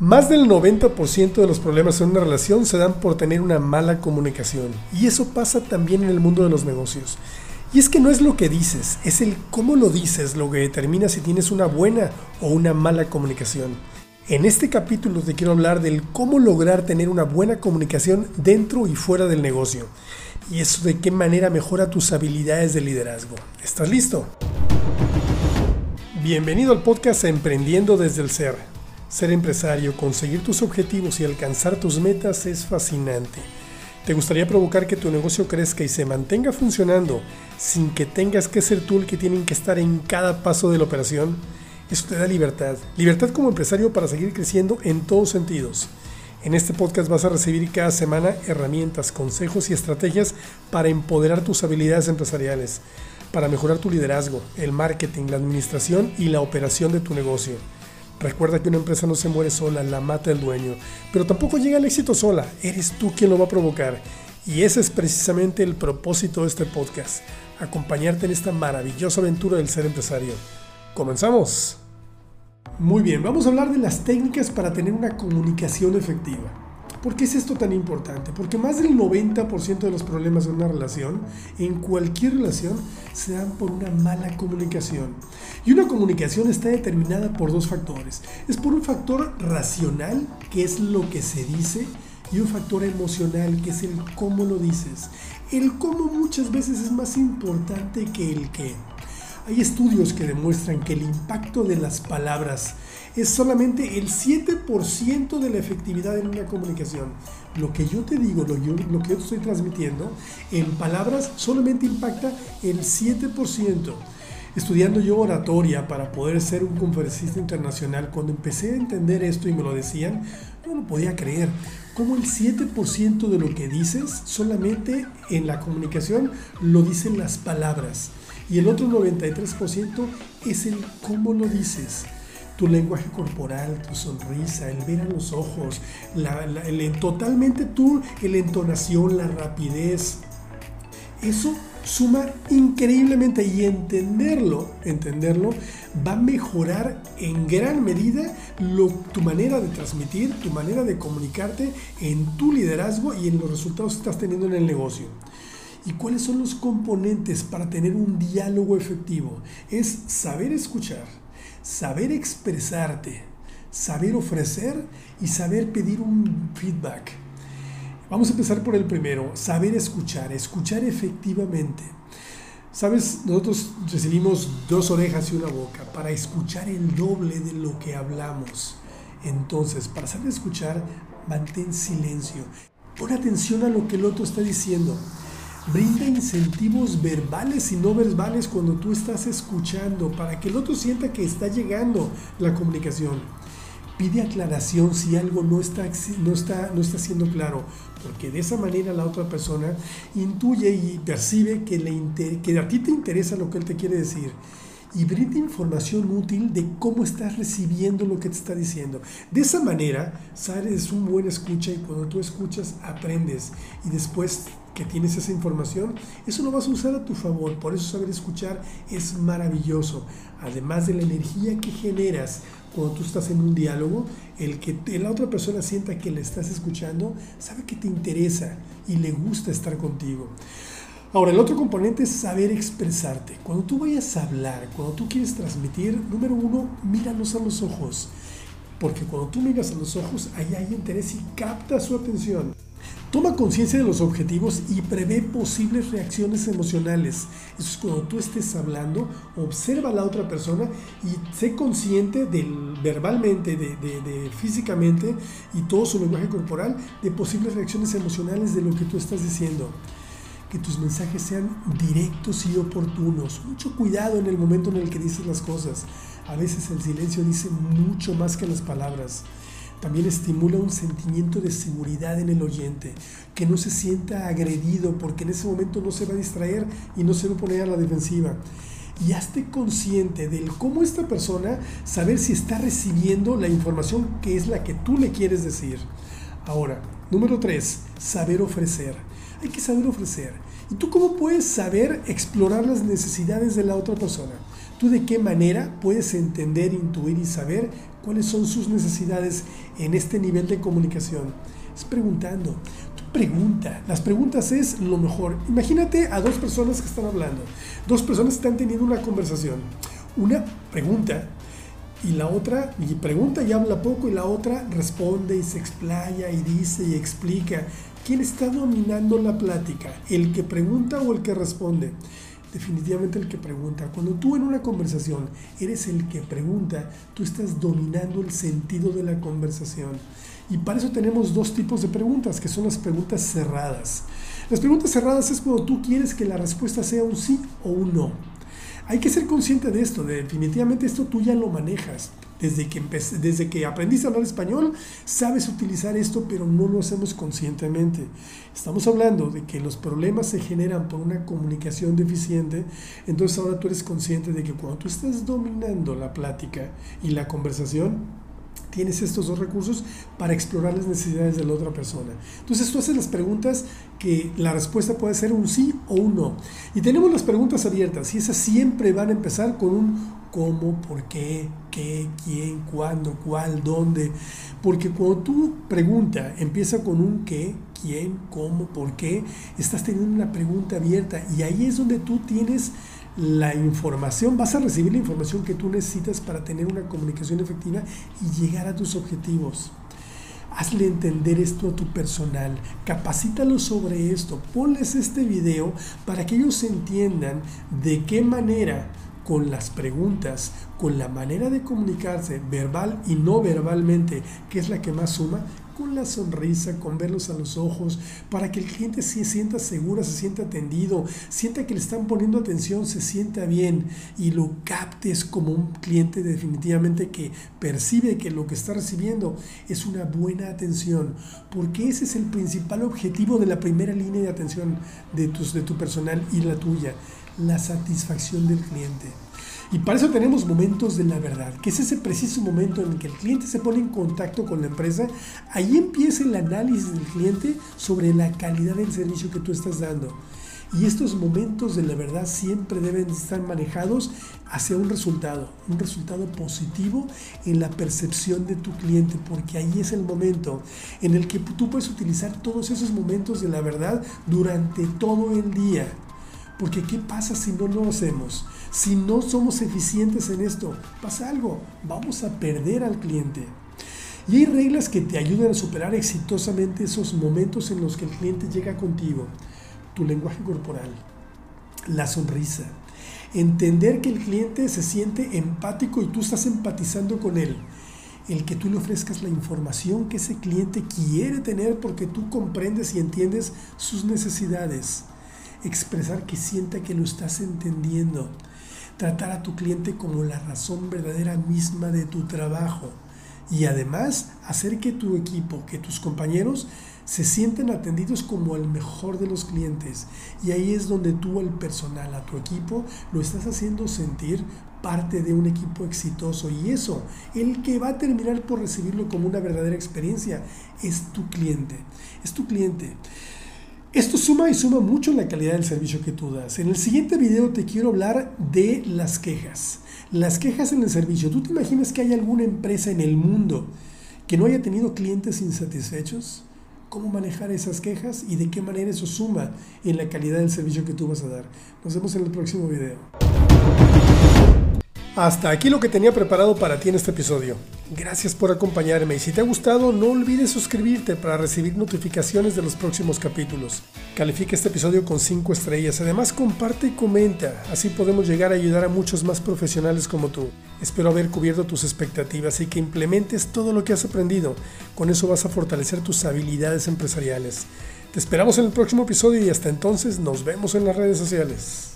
Más del 90% de los problemas en una relación se dan por tener una mala comunicación. Y eso pasa también en el mundo de los negocios. Y es que no es lo que dices, es el cómo lo dices lo que determina si tienes una buena o una mala comunicación. En este capítulo te quiero hablar del cómo lograr tener una buena comunicación dentro y fuera del negocio. Y eso de qué manera mejora tus habilidades de liderazgo. ¿Estás listo? Bienvenido al podcast Emprendiendo desde el Ser ser empresario, conseguir tus objetivos y alcanzar tus metas es fascinante. ¿Te gustaría provocar que tu negocio crezca y se mantenga funcionando sin que tengas que ser tú el que tienen que estar en cada paso de la operación? Eso te da libertad. Libertad como empresario para seguir creciendo en todos sentidos. En este podcast vas a recibir cada semana herramientas, consejos y estrategias para empoderar tus habilidades empresariales, para mejorar tu liderazgo, el marketing, la administración y la operación de tu negocio. Recuerda que una empresa no se muere sola, la mata el dueño, pero tampoco llega al éxito sola, eres tú quien lo va a provocar. Y ese es precisamente el propósito de este podcast, acompañarte en esta maravillosa aventura del ser empresario. ¡Comenzamos! Muy bien, vamos a hablar de las técnicas para tener una comunicación efectiva. ¿Por qué es esto tan importante? Porque más del 90% de los problemas de una relación, en cualquier relación, se dan por una mala comunicación. Y una comunicación está determinada por dos factores. Es por un factor racional, que es lo que se dice, y un factor emocional, que es el cómo lo dices. El cómo muchas veces es más importante que el qué. Hay estudios que demuestran que el impacto de las palabras es solamente el 7% de la efectividad en una comunicación. Lo que yo te digo, lo, que yo estoy transmitiendo, en palabras solamente impacta el 7%. Estudiando yo oratoria para poder ser un conferencista internacional, cuando empecé a entender esto y me lo decían, no lo podía creer. Como el 7% de lo que dices solamente en la comunicación lo dicen las palabras. Y el otro 93% es el cómo lo dices tu lenguaje corporal, tu sonrisa, el ver a los ojos, totalmente tú, la entonación, la rapidez. Eso suma increíblemente y entenderlo, entenderlo va a mejorar en gran medida tu manera de transmitir, tu manera de comunicarte en tu liderazgo y en los resultados que estás teniendo en el negocio. ¿Y cuáles son los componentes para tener un diálogo efectivo? Es saber escuchar, saber expresarte, saber ofrecer y saber pedir un feedback. Vamos a empezar por el primero, saber escuchar, escuchar efectivamente. Sabes, nosotros recibimos dos orejas y una boca para escuchar el doble de lo que hablamos. Entonces, para saber escuchar, mantén silencio. Pon atención a lo que el otro está diciendo. Brinda incentivos verbales y no verbales cuando tú estás escuchando para que el otro sienta que está llegando la comunicación. Pide aclaración si algo no está, no está, no está siendo claro, porque de esa manera la otra persona intuye y percibe que, le que a ti te interesa lo que él te quiere decir y brinda información útil de cómo estás recibiendo lo que te está diciendo. De esa manera, sales un buen escucha y cuando tú escuchas, aprendes y después que tienes esa información, eso lo vas a usar a tu favor. Por eso saber escuchar es maravilloso. Además de la energía que generas cuando tú estás en un diálogo, el que la otra persona sienta que le estás escuchando, sabe que te interesa y le gusta estar contigo. Ahora, el otro componente es saber expresarte. Cuando tú vayas a hablar, cuando tú quieres transmitir, número uno, míranos a los ojos. Porque cuando tú miras a los ojos, ahí hay interés y capta su atención. Toma conciencia de los objetivos y prevé posibles reacciones emocionales. Eso es cuando tú estés hablando, observa a la otra persona y sé consciente del, verbalmente, de, de, físicamente y todo su lenguaje corporal de posibles reacciones emocionales de lo que tú estás diciendo. Que tus mensajes sean directos y oportunos. Mucho cuidado en el momento en el que dices las cosas. A veces el silencio dice mucho más que las palabras. También estimula un sentimiento de seguridad en el oyente, que no se sienta agredido porque en ese momento no se va a distraer y no se va a poner a la defensiva. Y hazte consciente del cómo esta persona saber si está recibiendo la información que es la que tú le quieres decir. Ahora, número tres, saber ofrecer. Hay que saber ofrecer. ¿Y tú cómo puedes saber explorar las necesidades de la otra persona? ¿Tú de qué manera puedes entender, intuir y saber cuáles son sus necesidades en este nivel de comunicación. Es preguntando. Tú pregunta. Las preguntas es lo mejor. Imagínate a dos personas que están hablando. Dos personas están teniendo una conversación. Una pregunta y la otra y pregunta y habla poco y la otra responde y se explaya y dice y explica. ¿Quién está dominando la plática? ¿El que pregunta o el que responde? definitivamente el que pregunta. Cuando tú en una conversación eres el que pregunta, tú estás dominando el sentido de la conversación. Y para eso tenemos dos tipos de preguntas, que son las preguntas cerradas. Las preguntas cerradas es cuando tú quieres que la respuesta sea un sí o un no. Hay que ser consciente de esto, definitivamente esto tú ya lo manejas. Desde que, desde que aprendiste a hablar español, sabes utilizar esto, pero no lo hacemos conscientemente. Estamos hablando de que los problemas se generan por una comunicación deficiente, entonces ahora tú eres consciente de que cuando tú estás dominando la plática y la conversación, tienes estos dos recursos para explorar las necesidades de la otra persona. Entonces tú haces las preguntas que la respuesta puede ser un sí o un no. Y tenemos las preguntas abiertas y esas siempre van a empezar con un cómo, por qué, qué, quién, cuándo, cuál, dónde. Porque cuando tu pregunta empieza con un qué, quién, cómo, por qué, estás teniendo una pregunta abierta y ahí es donde tú tienes la información, vas a recibir la información que tú necesitas para tener una comunicación efectiva y llegar a tus objetivos. Hazle entender esto a tu personal, capacítalo sobre esto, ponles este video para que ellos entiendan de qué manera con las preguntas, con la manera de comunicarse verbal y no verbalmente, que es la que más suma, con la sonrisa, con verlos a los ojos, para que el cliente se sienta seguro, se sienta atendido, sienta que le están poniendo atención, se sienta bien y lo captes como un cliente definitivamente que percibe que lo que está recibiendo es una buena atención, porque ese es el principal objetivo de la primera línea de atención de, tus, de tu personal y la tuya, la satisfacción del cliente. Y para eso tenemos momentos de la verdad, que es ese preciso momento en el que el cliente se pone en contacto con la empresa. Ahí empieza el análisis del cliente sobre la calidad del servicio que tú estás dando. Y estos momentos de la verdad siempre deben estar manejados hacia un resultado, un resultado positivo en la percepción de tu cliente, porque ahí es el momento en el que tú puedes utilizar todos esos momentos de la verdad durante todo el día. Porque ¿qué pasa si no lo hacemos? Si no somos eficientes en esto, pasa algo, vamos a perder al cliente. Y hay reglas que te ayudan a superar exitosamente esos momentos en los que el cliente llega contigo. Tu lenguaje corporal, la sonrisa, entender que el cliente se siente empático y tú estás empatizando con él. El que tú le ofrezcas la información que ese cliente quiere tener porque tú comprendes y entiendes sus necesidades expresar que sienta que lo estás entendiendo, tratar a tu cliente como la razón verdadera misma de tu trabajo y además hacer que tu equipo, que tus compañeros se sienten atendidos como el mejor de los clientes. Y ahí es donde tú al personal, a tu equipo, lo estás haciendo sentir parte de un equipo exitoso. Y eso, el que va a terminar por recibirlo como una verdadera experiencia, es tu cliente. Es tu cliente. Esto suma y suma mucho en la calidad del servicio que tú das. En el siguiente video te quiero hablar de las quejas. Las quejas en el servicio. ¿Tú te imaginas que hay alguna empresa en el mundo que no haya tenido clientes insatisfechos? ¿Cómo manejar esas quejas y de qué manera eso suma en la calidad del servicio que tú vas a dar? Nos vemos en el próximo video. Hasta aquí lo que tenía preparado para ti en este episodio. Gracias por acompañarme y si te ha gustado no olvides suscribirte para recibir notificaciones de los próximos capítulos. Califica este episodio con 5 estrellas, además comparte y comenta, así podemos llegar a ayudar a muchos más profesionales como tú. Espero haber cubierto tus expectativas y que implementes todo lo que has aprendido. Con eso vas a fortalecer tus habilidades empresariales. Te esperamos en el próximo episodio y hasta entonces nos vemos en las redes sociales.